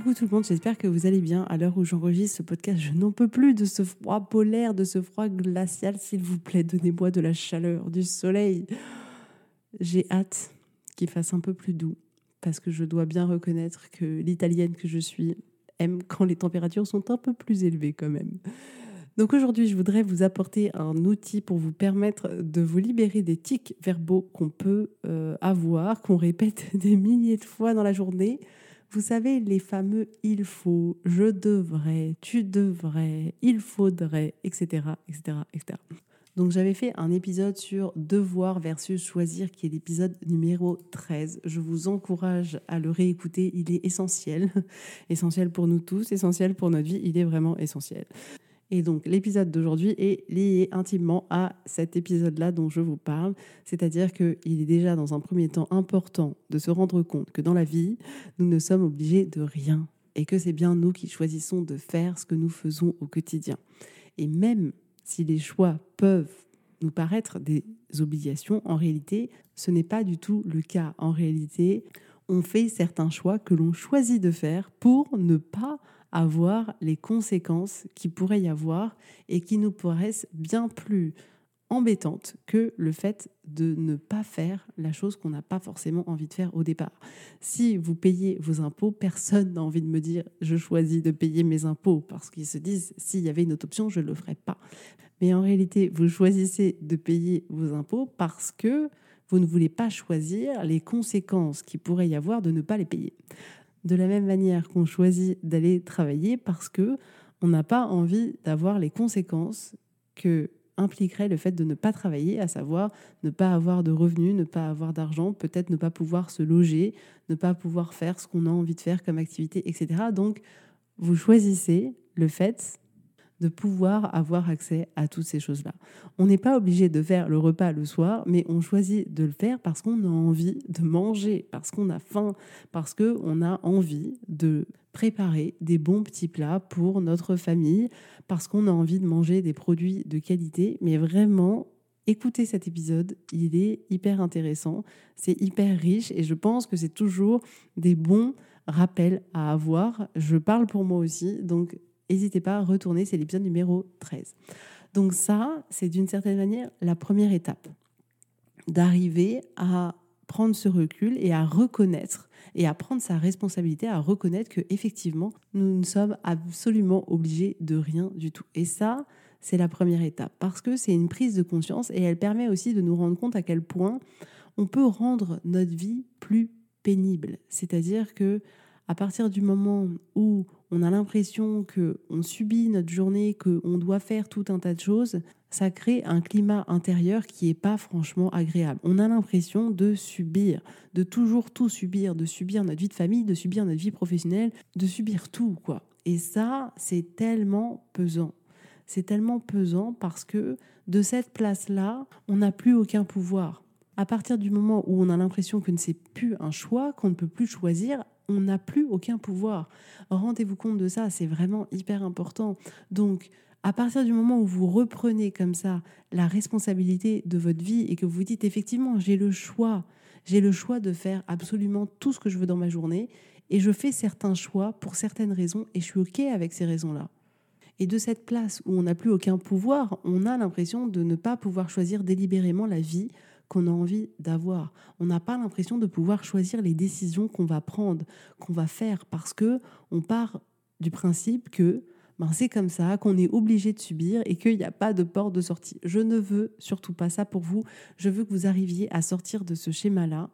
Coucou tout le monde, j'espère que vous allez bien. À l'heure où j'enregistre ce podcast, je n'en peux plus de ce froid polaire, de ce froid glacial. S'il vous plaît, donnez-moi de la chaleur, du soleil. J'ai hâte qu'il fasse un peu plus doux, parce que je dois bien reconnaître que l'italienne que je suis aime quand les températures sont un peu plus élevées quand même. Donc aujourd'hui, je voudrais vous apporter un outil pour vous permettre de vous libérer des tics verbaux qu'on peut euh, avoir, qu'on répète des milliers de fois dans la journée vous savez, les fameux il faut, je devrais, tu devrais, il faudrait, etc., etc., etc. Donc j'avais fait un épisode sur devoir versus choisir qui est l'épisode numéro 13. Je vous encourage à le réécouter, il est essentiel, essentiel pour nous tous, essentiel pour notre vie, il est vraiment essentiel. Et donc l'épisode d'aujourd'hui est lié intimement à cet épisode-là dont je vous parle, c'est-à-dire qu'il est déjà dans un premier temps important de se rendre compte que dans la vie, nous ne sommes obligés de rien et que c'est bien nous qui choisissons de faire ce que nous faisons au quotidien. Et même si les choix peuvent nous paraître des obligations, en réalité, ce n'est pas du tout le cas. En réalité, on fait certains choix que l'on choisit de faire pour ne pas avoir les conséquences qui pourrait y avoir et qui nous paraissent bien plus embêtantes que le fait de ne pas faire la chose qu'on n'a pas forcément envie de faire au départ. Si vous payez vos impôts, personne n'a envie de me dire je choisis de payer mes impôts parce qu'ils se disent s'il y avait une autre option, je ne le ferais pas. Mais en réalité, vous choisissez de payer vos impôts parce que vous ne voulez pas choisir les conséquences qui pourrait y avoir de ne pas les payer de la même manière qu'on choisit d'aller travailler parce que on n'a pas envie d'avoir les conséquences que impliquerait le fait de ne pas travailler, à savoir ne pas avoir de revenus, ne pas avoir d'argent, peut-être ne pas pouvoir se loger, ne pas pouvoir faire ce qu'on a envie de faire comme activité, etc. Donc, vous choisissez le fait de pouvoir avoir accès à toutes ces choses-là. On n'est pas obligé de faire le repas le soir, mais on choisit de le faire parce qu'on a envie de manger, parce qu'on a faim, parce qu'on a envie de préparer des bons petits plats pour notre famille, parce qu'on a envie de manger des produits de qualité. Mais vraiment, écoutez cet épisode, il est hyper intéressant, c'est hyper riche et je pense que c'est toujours des bons rappels à avoir. Je parle pour moi aussi, donc n'hésitez pas à retourner, c'est l'épisode numéro 13. Donc ça, c'est d'une certaine manière la première étape, d'arriver à prendre ce recul et à reconnaître et à prendre sa responsabilité, à reconnaître que effectivement, nous ne sommes absolument obligés de rien du tout. Et ça, c'est la première étape parce que c'est une prise de conscience et elle permet aussi de nous rendre compte à quel point on peut rendre notre vie plus pénible. C'est-à-dire que à partir du moment où on a l'impression que on subit notre journée, qu'on doit faire tout un tas de choses, ça crée un climat intérieur qui n'est pas franchement agréable. On a l'impression de subir, de toujours tout subir, de subir notre vie de famille, de subir notre vie professionnelle, de subir tout quoi. Et ça, c'est tellement pesant. C'est tellement pesant parce que de cette place-là, on n'a plus aucun pouvoir. À partir du moment où on a l'impression que ce n'est plus un choix, qu'on ne peut plus choisir, on n'a plus aucun pouvoir. Rendez-vous compte de ça, c'est vraiment hyper important. Donc, à partir du moment où vous reprenez comme ça la responsabilité de votre vie et que vous dites effectivement, j'ai le choix, j'ai le choix de faire absolument tout ce que je veux dans ma journée et je fais certains choix pour certaines raisons et je suis OK avec ces raisons-là. Et de cette place où on n'a plus aucun pouvoir, on a l'impression de ne pas pouvoir choisir délibérément la vie qu'on a envie d'avoir. On n'a pas l'impression de pouvoir choisir les décisions qu'on va prendre, qu'on va faire, parce que on part du principe que ben, c'est comme ça, qu'on est obligé de subir et qu'il n'y a pas de porte de sortie. Je ne veux surtout pas ça pour vous. Je veux que vous arriviez à sortir de ce schéma-là.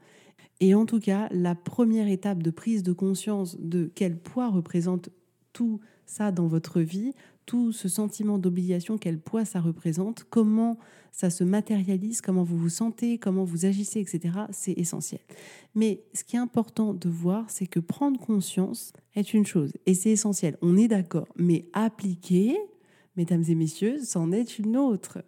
Et en tout cas, la première étape de prise de conscience de quel poids représente tout ça dans votre vie, tout ce sentiment d'obligation, quel poids ça représente, comment ça se matérialise, comment vous vous sentez, comment vous agissez, etc., c'est essentiel. Mais ce qui est important de voir, c'est que prendre conscience est une chose, et c'est essentiel, on est d'accord, mais appliquer, mesdames et messieurs, c'en est une autre.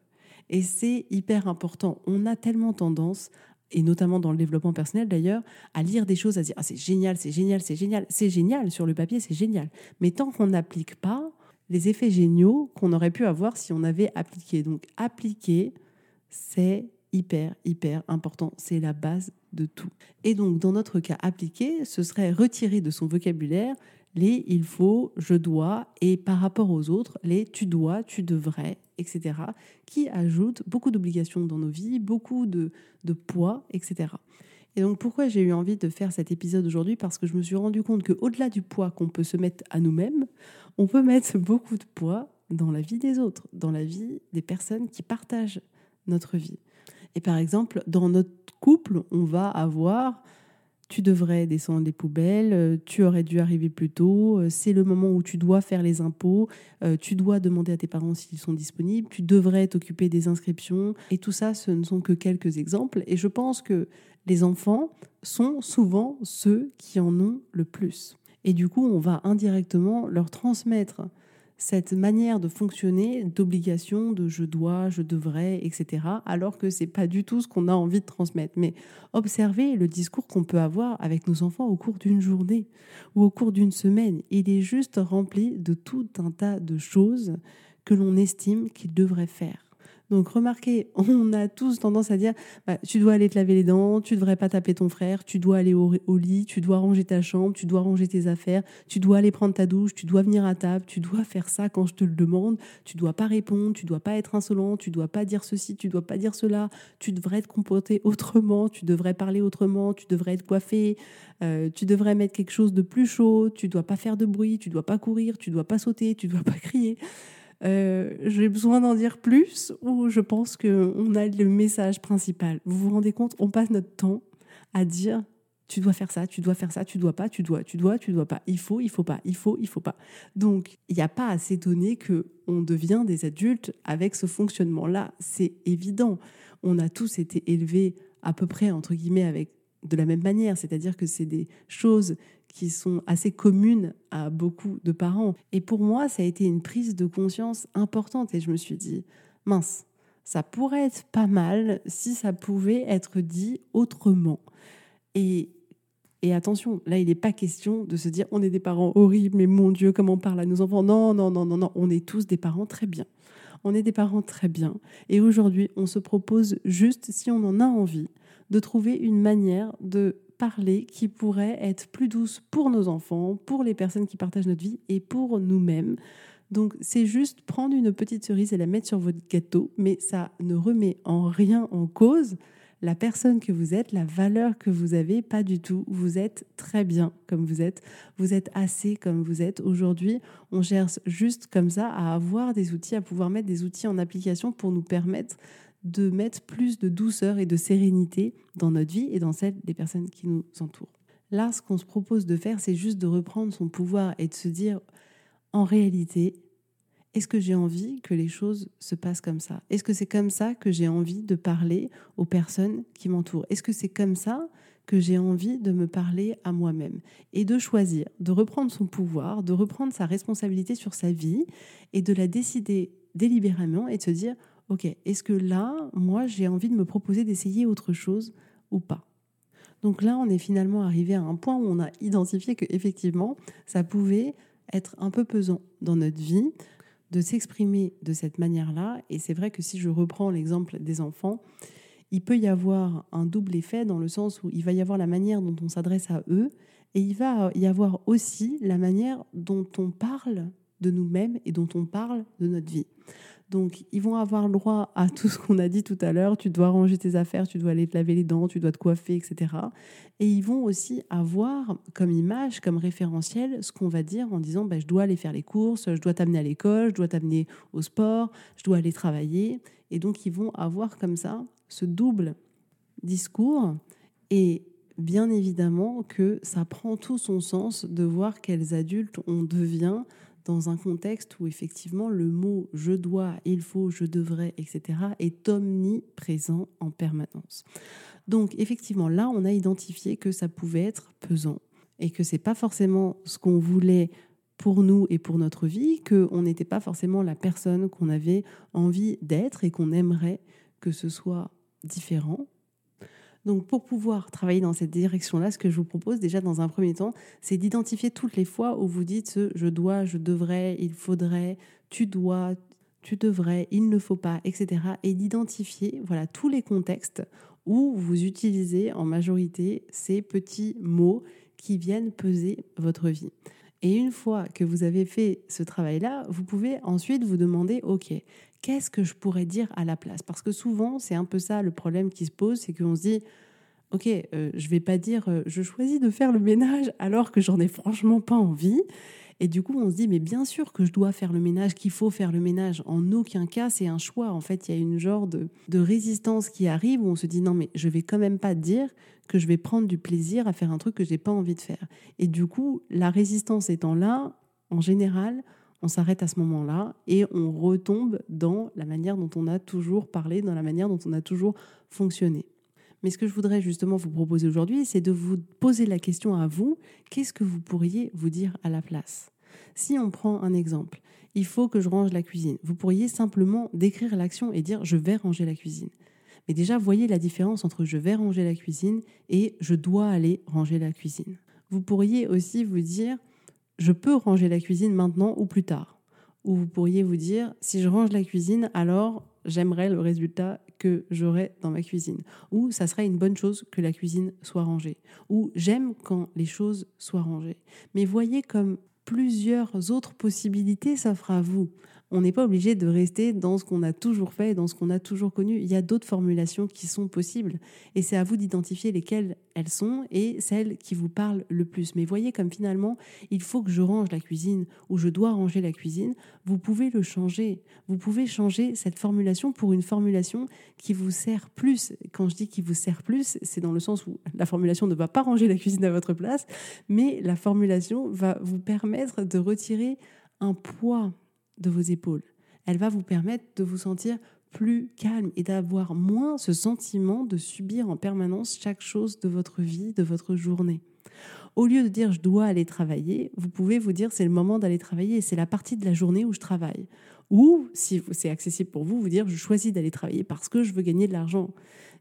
Et c'est hyper important. On a tellement tendance et notamment dans le développement personnel d'ailleurs, à lire des choses, à dire ah, c'est génial, c'est génial, c'est génial, c'est génial, sur le papier c'est génial. Mais tant qu'on n'applique pas, les effets géniaux qu'on aurait pu avoir si on avait appliqué. Donc appliquer, c'est hyper, hyper important. C'est la base de tout. Et donc, dans notre cas, appliquer, ce serait retirer de son vocabulaire les il faut, je dois, et par rapport aux autres, les tu dois, tu devrais, etc., qui ajoutent beaucoup d'obligations dans nos vies, beaucoup de, de poids, etc. Et donc pourquoi j'ai eu envie de faire cet épisode aujourd'hui? Parce que je me suis rendu compte qu'au-delà du poids qu'on peut se mettre à nous-mêmes, on peut mettre beaucoup de poids dans la vie des autres, dans la vie des personnes qui partagent notre vie. Et par exemple, dans notre couple, on va avoir tu devrais descendre les poubelles, euh, tu aurais dû arriver plus tôt, euh, c'est le moment où tu dois faire les impôts, euh, tu dois demander à tes parents s'ils sont disponibles, tu devrais t'occuper des inscriptions. Et tout ça, ce ne sont que quelques exemples. Et je pense que les enfants sont souvent ceux qui en ont le plus. Et du coup, on va indirectement leur transmettre cette manière de fonctionner, d'obligation, de je dois, je devrais, etc., alors que c'est pas du tout ce qu'on a envie de transmettre. Mais observez le discours qu'on peut avoir avec nos enfants au cours d'une journée ou au cours d'une semaine. Il est juste rempli de tout un tas de choses que l'on estime qu'ils devraient faire. Donc remarquez, on a tous tendance à dire bah, tu dois aller te laver les dents, tu devrais pas taper ton frère, tu dois aller au, lit, tu dois ranger ta chambre, tu dois ranger tes affaires, tu dois aller prendre ta douche, tu dois venir à table, tu dois faire ça quand je te le demande, tu dois pas répondre, tu dois pas être insolent, tu dois pas dire ceci, tu dois pas dire cela, tu devrais te comporter autrement, tu devrais parler autrement, tu devrais être coiffé, euh, tu devrais mettre quelque chose de plus chaud, tu dois pas faire de bruit, tu dois pas courir, tu dois pas sauter, tu dois pas crier. Euh, j'ai besoin d'en dire plus ou je pense qu'on a le message principal? Vous vous rendez compte On passe notre temps à dire tu dois faire ça, tu dois faire ça, tu dois pas, tu dois, tu dois, tu dois pas, il faut, il faut pas, il faut, il faut pas. Donc, il n'y a pas à s'étonner que on devient des adultes avec ce fonctionnement-là. C'est évident. On a tous été élevés à peu près entre guillemets avec de la même manière, c'est-à-dire que c'est des choses qui sont assez communes à beaucoup de parents. Et pour moi, ça a été une prise de conscience importante et je me suis dit, mince, ça pourrait être pas mal si ça pouvait être dit autrement. Et, et attention, là, il n'est pas question de se dire on est des parents horribles, mais mon Dieu, comment on parle à nos enfants. Non, non, non, non, non, on est tous des parents très bien. On est des parents très bien. Et aujourd'hui, on se propose juste, si on en a envie, de trouver une manière de parler qui pourrait être plus douce pour nos enfants, pour les personnes qui partagent notre vie et pour nous-mêmes. Donc c'est juste prendre une petite cerise et la mettre sur votre gâteau, mais ça ne remet en rien en cause la personne que vous êtes, la valeur que vous avez, pas du tout. Vous êtes très bien comme vous êtes, vous êtes assez comme vous êtes. Aujourd'hui, on cherche juste comme ça à avoir des outils, à pouvoir mettre des outils en application pour nous permettre de mettre plus de douceur et de sérénité dans notre vie et dans celle des personnes qui nous entourent. Là, ce qu'on se propose de faire, c'est juste de reprendre son pouvoir et de se dire, en réalité, est-ce que j'ai envie que les choses se passent comme ça? Est-ce que c'est comme ça que j'ai envie de parler aux personnes qui m'entourent? Est-ce que c'est comme ça que j'ai envie de me parler à moi-même? Et de choisir, de reprendre son pouvoir, de reprendre sa responsabilité sur sa vie et de la décider délibérément et de se dire ok, est-ce que là, moi, j'ai envie de me proposer d'essayer autre chose ou pas? Donc là, on est finalement arrivé à un point où on a identifié que effectivement, ça pouvait être un peu pesant dans notre vie de s'exprimer de cette manière-là. Et c'est vrai que si je reprends l'exemple des enfants, il peut y avoir un double effet dans le sens où il va y avoir la manière dont on s'adresse à eux et il va y avoir aussi la manière dont on parle de nous-mêmes et dont on parle de notre vie. Donc, ils vont avoir le droit à tout ce qu'on a dit tout à l'heure. Tu dois ranger tes affaires, tu dois aller te laver les dents, tu dois te coiffer, etc. Et ils vont aussi avoir comme image, comme référentiel, ce qu'on va dire en disant bah, je dois aller faire les courses, je dois t'amener à l'école, je dois t'amener au sport, je dois aller travailler. Et donc, ils vont avoir comme ça ce double discours. Et bien évidemment que ça prend tout son sens de voir quels adultes on devient dans un contexte où effectivement le mot je dois, il faut, je devrais, etc. est omniprésent en permanence. Donc effectivement, là, on a identifié que ça pouvait être pesant et que c'est pas forcément ce qu'on voulait pour nous et pour notre vie, qu'on n'était pas forcément la personne qu'on avait envie d'être et qu'on aimerait que ce soit différent donc pour pouvoir travailler dans cette direction-là, ce que je vous propose déjà dans un premier temps, c'est d'identifier toutes les fois où vous dites ce je dois, je devrais, il faudrait, tu dois, tu devrais, il ne faut pas, etc. Et d'identifier voilà tous les contextes où vous utilisez en majorité ces petits mots qui viennent peser votre vie. Et une fois que vous avez fait ce travail-là, vous pouvez ensuite vous demander, OK, qu'est-ce que je pourrais dire à la place? Parce que souvent, c'est un peu ça le problème qui se pose, c'est qu'on se dit, ok, euh, je vais pas dire, euh, je choisis de faire le ménage alors que j'en ai franchement pas envie. Et du coup, on se dit, mais bien sûr que je dois faire le ménage, qu'il faut faire le ménage. En aucun cas, c'est un choix. En fait, il y a une genre de, résistance qui arrive où on se dit, non, mais je vais quand même pas dire que je vais prendre du plaisir à faire un truc que j'ai pas envie de faire. Et du coup, la résistance étant là, en général, on s'arrête à ce moment-là et on retombe dans la manière dont on a toujours parlé, dans la manière dont on a toujours fonctionné. Mais ce que je voudrais justement vous proposer aujourd'hui, c'est de vous poser la question à vous, qu'est-ce que vous pourriez vous dire à la place? Si on prend un exemple, il faut que je range la cuisine. Vous pourriez simplement décrire l'action et dire je vais ranger la cuisine. Mais déjà, voyez la différence entre je vais ranger la cuisine et je dois aller ranger la cuisine. Vous pourriez aussi vous dire je peux ranger la cuisine maintenant ou plus tard. Ou vous pourriez vous dire, si je range la cuisine, alors j'aimerais le résultat que j'aurai dans ma cuisine. Ou ça serait une bonne chose que la cuisine soit rangée. Ou j'aime quand les choses soient rangées. Mais voyez comme plusieurs autres possibilités s'offrent à vous. On n'est pas obligé de rester dans ce qu'on a toujours fait, dans ce qu'on a toujours connu. Il y a d'autres formulations qui sont possibles et c'est à vous d'identifier lesquelles elles sont et celles qui vous parlent le plus. Mais voyez comme finalement, il faut que je range la cuisine ou je dois ranger la cuisine. Vous pouvez le changer. Vous pouvez changer cette formulation pour une formulation qui vous sert plus. Quand je dis qui vous sert plus, c'est dans le sens où la formulation ne va pas ranger la cuisine à votre place, mais la formulation va vous permettre de retirer un poids de vos épaules. Elle va vous permettre de vous sentir plus calme et d'avoir moins ce sentiment de subir en permanence chaque chose de votre vie, de votre journée. Au lieu de dire je dois aller travailler, vous pouvez vous dire c'est le moment d'aller travailler, c'est la partie de la journée où je travaille. Ou, si c'est accessible pour vous, vous dire je choisis d'aller travailler parce que je veux gagner de l'argent.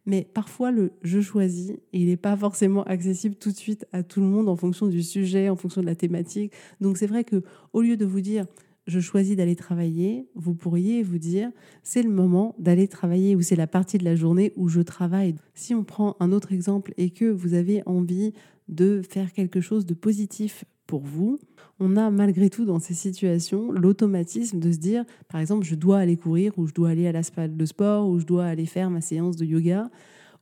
Mais parfois, le je choisis, il n'est pas forcément accessible tout de suite à tout le monde en fonction du sujet, en fonction de la thématique. Donc c'est vrai que au lieu de vous dire je choisis d'aller travailler, vous pourriez vous dire c'est le moment d'aller travailler ou c'est la partie de la journée où je travaille. Si on prend un autre exemple et que vous avez envie de faire quelque chose de positif pour vous, on a malgré tout dans ces situations l'automatisme de se dire par exemple je dois aller courir ou je dois aller à la salle de sport ou je dois aller faire ma séance de yoga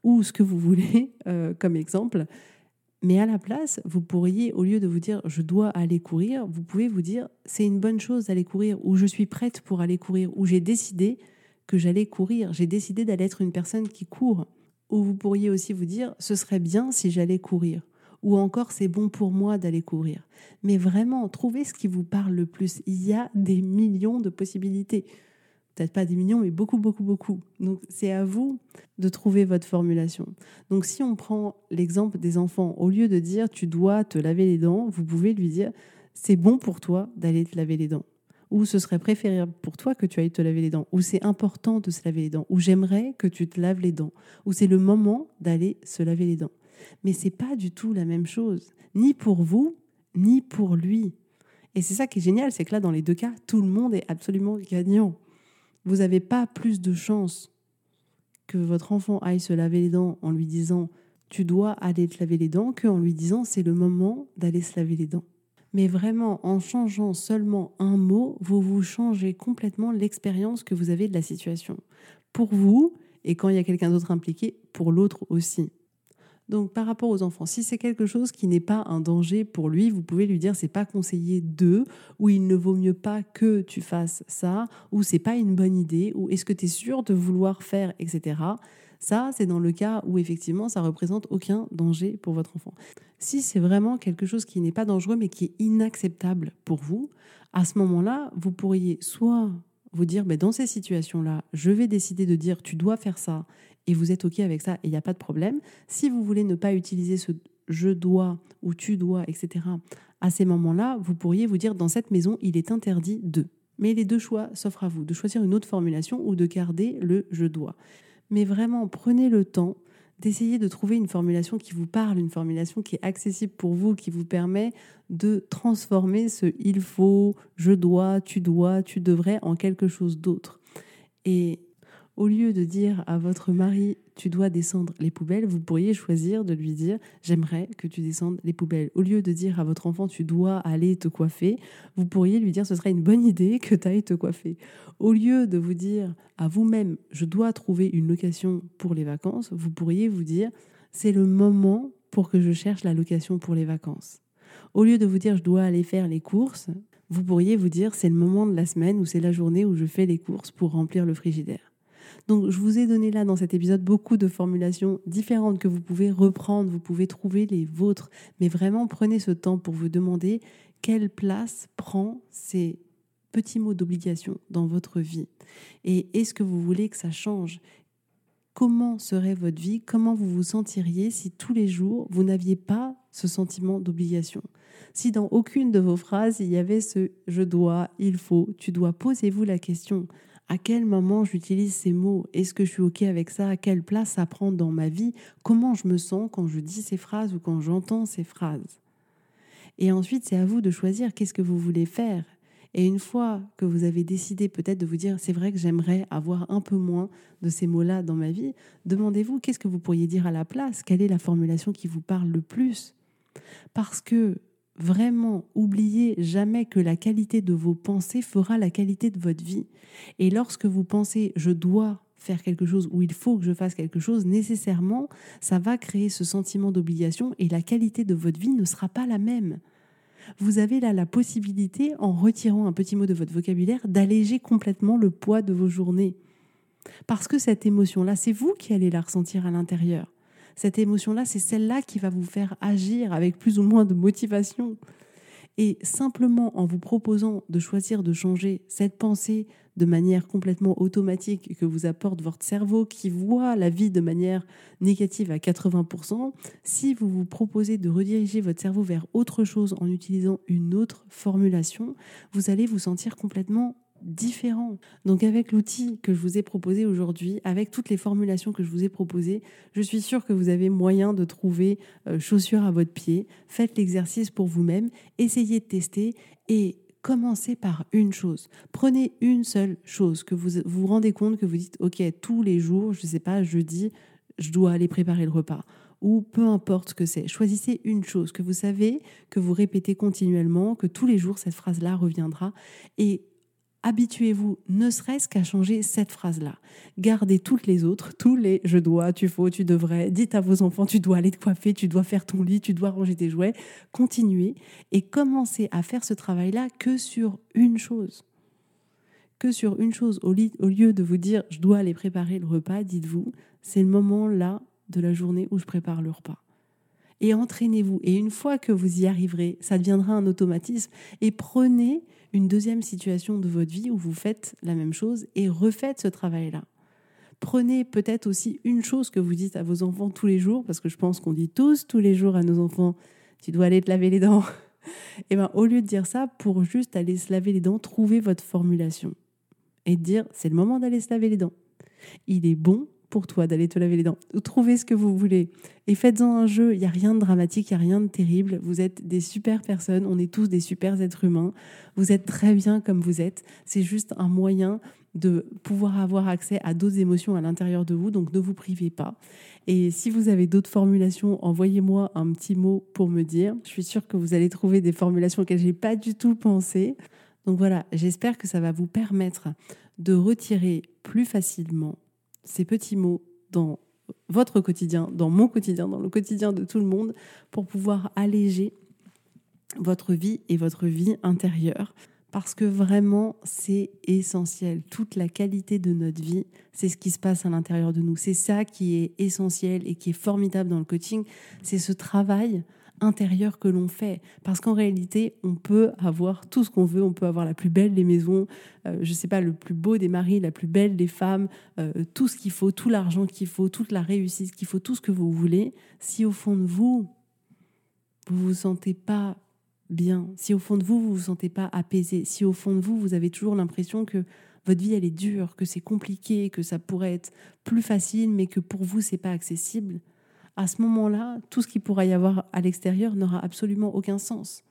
ou ce que vous voulez euh, comme exemple mais à la place, vous pourriez, au lieu de vous dire je dois aller courir, vous pouvez vous dire c'est une bonne chose d'aller courir, ou je suis prête pour aller courir, ou j'ai décidé que j'allais courir, j'ai décidé d'aller être une personne qui court. Ou vous pourriez aussi vous dire ce serait bien si j'allais courir, ou encore c'est bon pour moi d'aller courir. Mais vraiment, trouvez ce qui vous parle le plus. Il y a des millions de possibilités peut-être pas des millions, mais beaucoup, beaucoup, beaucoup. Donc c'est à vous de trouver votre formulation. Donc si on prend l'exemple des enfants, au lieu de dire tu dois te laver les dents, vous pouvez lui dire c'est bon pour toi d'aller te laver les dents. Ou ce serait préférable pour toi que tu ailles te laver les dents. Ou c'est important de se laver les dents. Ou j'aimerais que tu te laves les dents. Ou c'est le moment d'aller se laver les dents. Mais c'est pas du tout la même chose, ni pour vous, ni pour lui. Et c'est ça qui est génial, c'est que là, dans les deux cas, tout le monde est absolument gagnant vous n'avez pas plus de chance que votre enfant aille se laver les dents en lui disant tu dois aller te laver les dents qu'en lui disant c'est le moment d'aller se laver les dents. Mais vraiment, en changeant seulement un mot, vous vous changez complètement l'expérience que vous avez de la situation. Pour vous, et quand il y a quelqu'un d'autre impliqué, pour l'autre aussi. Donc par rapport aux enfants, si c'est quelque chose qui n'est pas un danger pour lui, vous pouvez lui dire c'est pas conseillé de ou il ne vaut mieux pas que tu fasses ça ou c'est pas une bonne idée ou est-ce que tu es sûr de vouloir faire etc. Ça, c'est dans le cas où effectivement ça représente aucun danger pour votre enfant. Si c'est vraiment quelque chose qui n'est pas dangereux mais qui est inacceptable pour vous, à ce moment-là, vous pourriez soit vous dire, mais dans ces situations-là, je vais décider de dire, tu dois faire ça, et vous êtes OK avec ça, et il n'y a pas de problème. Si vous voulez ne pas utiliser ce je dois ou tu dois, etc., à ces moments-là, vous pourriez vous dire, dans cette maison, il est interdit de. Mais les deux choix s'offrent à vous, de choisir une autre formulation ou de garder le je dois. Mais vraiment, prenez le temps d'essayer de trouver une formulation qui vous parle, une formulation qui est accessible pour vous, qui vous permet de transformer ce il faut, je dois, tu dois, tu devrais en quelque chose d'autre. Et au lieu de dire à votre mari tu dois descendre les poubelles, vous pourriez choisir de lui dire j'aimerais que tu descendes les poubelles. Au lieu de dire à votre enfant tu dois aller te coiffer, vous pourriez lui dire ce serait une bonne idée que tu ailles te coiffer. Au lieu de vous dire à vous-même je dois trouver une location pour les vacances, vous pourriez vous dire c'est le moment pour que je cherche la location pour les vacances. Au lieu de vous dire je dois aller faire les courses, vous pourriez vous dire c'est le moment de la semaine ou c'est la journée où je fais les courses pour remplir le frigidaire. Donc, je vous ai donné là dans cet épisode beaucoup de formulations différentes que vous pouvez reprendre, vous pouvez trouver les vôtres, mais vraiment prenez ce temps pour vous demander quelle place prend ces petits mots d'obligation dans votre vie. Et est-ce que vous voulez que ça change? Comment serait votre vie? Comment vous vous sentiriez si tous les jours vous n'aviez pas ce sentiment d'obligation? Si dans aucune de vos phrases il y avait ce je dois, il faut, tu dois, posez-vous la question à quel moment j'utilise ces mots? Est-ce que je suis OK avec ça? À quelle place ça prend dans ma vie? Comment je me sens quand je dis ces phrases ou quand j'entends ces phrases? Et ensuite, c'est à vous de choisir qu'est-ce que vous voulez faire. Et une fois que vous avez décidé peut-être de vous dire c'est vrai que j'aimerais avoir un peu moins de ces mots-là dans ma vie, demandez-vous qu'est-ce que vous pourriez dire à la place? Quelle est la formulation qui vous parle le plus? Parce que vraiment, oubliez jamais que la qualité de vos pensées fera la qualité de votre vie. Et lorsque vous pensez je dois faire quelque chose ou il faut que je fasse quelque chose, nécessairement, ça va créer ce sentiment d'obligation et la qualité de votre vie ne sera pas la même. Vous avez là la possibilité, en retirant un petit mot de votre vocabulaire, d'alléger complètement le poids de vos journées. Parce que cette émotion-là, c'est vous qui allez la ressentir à l'intérieur cette émotion-là, c'est celle-là qui va vous faire agir avec plus ou moins de motivation. Et simplement en vous proposant de choisir de changer cette pensée de manière complètement automatique que vous apporte votre cerveau qui voit la vie de manière négative à 80%, si vous vous proposez de rediriger votre cerveau vers autre chose en utilisant une autre formulation, vous allez vous sentir complètement différent. Donc avec l'outil que je vous ai proposé aujourd'hui, avec toutes les formulations que je vous ai proposées, je suis sûre que vous avez moyen de trouver euh, chaussures à votre pied. Faites l'exercice pour vous-même, essayez de tester et commencez par une chose. Prenez une seule chose que vous vous rendez compte que vous dites OK, tous les jours, je ne sais pas, jeudi, je dois aller préparer le repas ou peu importe ce que c'est. Choisissez une chose que vous savez, que vous répétez continuellement, que tous les jours cette phrase-là reviendra et habituez-vous ne serait-ce qu'à changer cette phrase-là. Gardez toutes les autres, tous les je dois, tu faut, tu devrais. Dites à vos enfants, tu dois aller te coiffer, tu dois faire ton lit, tu dois ranger tes jouets. Continuez et commencez à faire ce travail-là que sur une chose. Que sur une chose. Au, lieu de vous dire, je dois aller préparer le repas, dites-vous, c'est le moment là de la journée où je prépare le repas et entraînez-vous. Et une fois que vous y arriverez, ça deviendra un automatisme. Et prenez une deuxième situation de votre vie où vous faites la même chose et refaites ce travail-là. Prenez peut-être aussi une chose que vous dites à vos enfants tous les jours, parce que je pense qu'on dit tous tous les jours à nos enfants, tu dois aller te laver les dents. Et eh ben, au lieu de dire ça, pour juste aller se laver les dents, trouvez votre formulation et dire c'est le moment d'aller se laver les dents. Il est bon pour toi d'aller te laver les dents. Trouvez ce que vous voulez et faites-en un jeu. Il n'y a rien de dramatique, il n'y a rien de terrible. Vous êtes des super personnes, on est tous des super êtres humains. Vous êtes très bien comme vous êtes. C'est juste un moyen de pouvoir avoir accès à d'autres émotions à l'intérieur de vous, donc ne vous privez pas. Et si vous avez d'autres formulations, envoyez-moi un petit mot pour me dire. Je suis sûre que vous allez trouver des formulations auxquelles je n'ai pas du tout pensé. Donc voilà, j'espère que ça va vous permettre de retirer plus facilement ces petits mots dans votre quotidien, dans mon quotidien, dans le quotidien de tout le monde, pour pouvoir alléger votre vie et votre vie intérieure. Parce que vraiment, c'est essentiel. Toute la qualité de notre vie, c'est ce qui se passe à l'intérieur de nous. C'est ça qui est essentiel et qui est formidable dans le coaching. C'est ce travail intérieur que l'on fait. Parce qu'en réalité, on peut avoir tout ce qu'on veut, on peut avoir la plus belle des maisons, euh, je ne sais pas, le plus beau des maris, la plus belle des femmes, euh, tout ce qu'il faut, tout l'argent qu'il faut, toute la réussite qu'il faut, tout ce que vous voulez. Si au fond de vous, vous vous sentez pas bien, si au fond de vous, vous vous sentez pas apaisé, si au fond de vous, vous avez toujours l'impression que votre vie, elle est dure, que c'est compliqué, que ça pourrait être plus facile, mais que pour vous, c'est pas accessible, à ce moment-là, tout ce qui pourra y avoir à l'extérieur n'aura absolument aucun sens.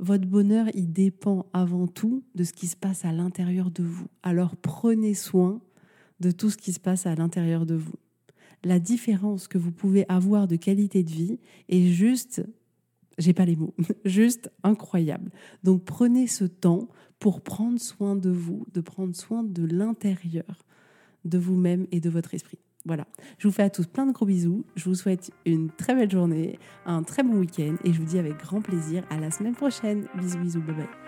Votre bonheur, il dépend avant tout de ce qui se passe à l'intérieur de vous. Alors prenez soin de tout ce qui se passe à l'intérieur de vous. La différence que vous pouvez avoir de qualité de vie est juste, j'ai pas les mots, juste incroyable. Donc prenez ce temps pour prendre soin de vous, de prendre soin de l'intérieur de vous-même et de votre esprit. Voilà, je vous fais à tous plein de gros bisous. Je vous souhaite une très belle journée, un très bon week-end et je vous dis avec grand plaisir à la semaine prochaine. Bisous, bisous, bye bye.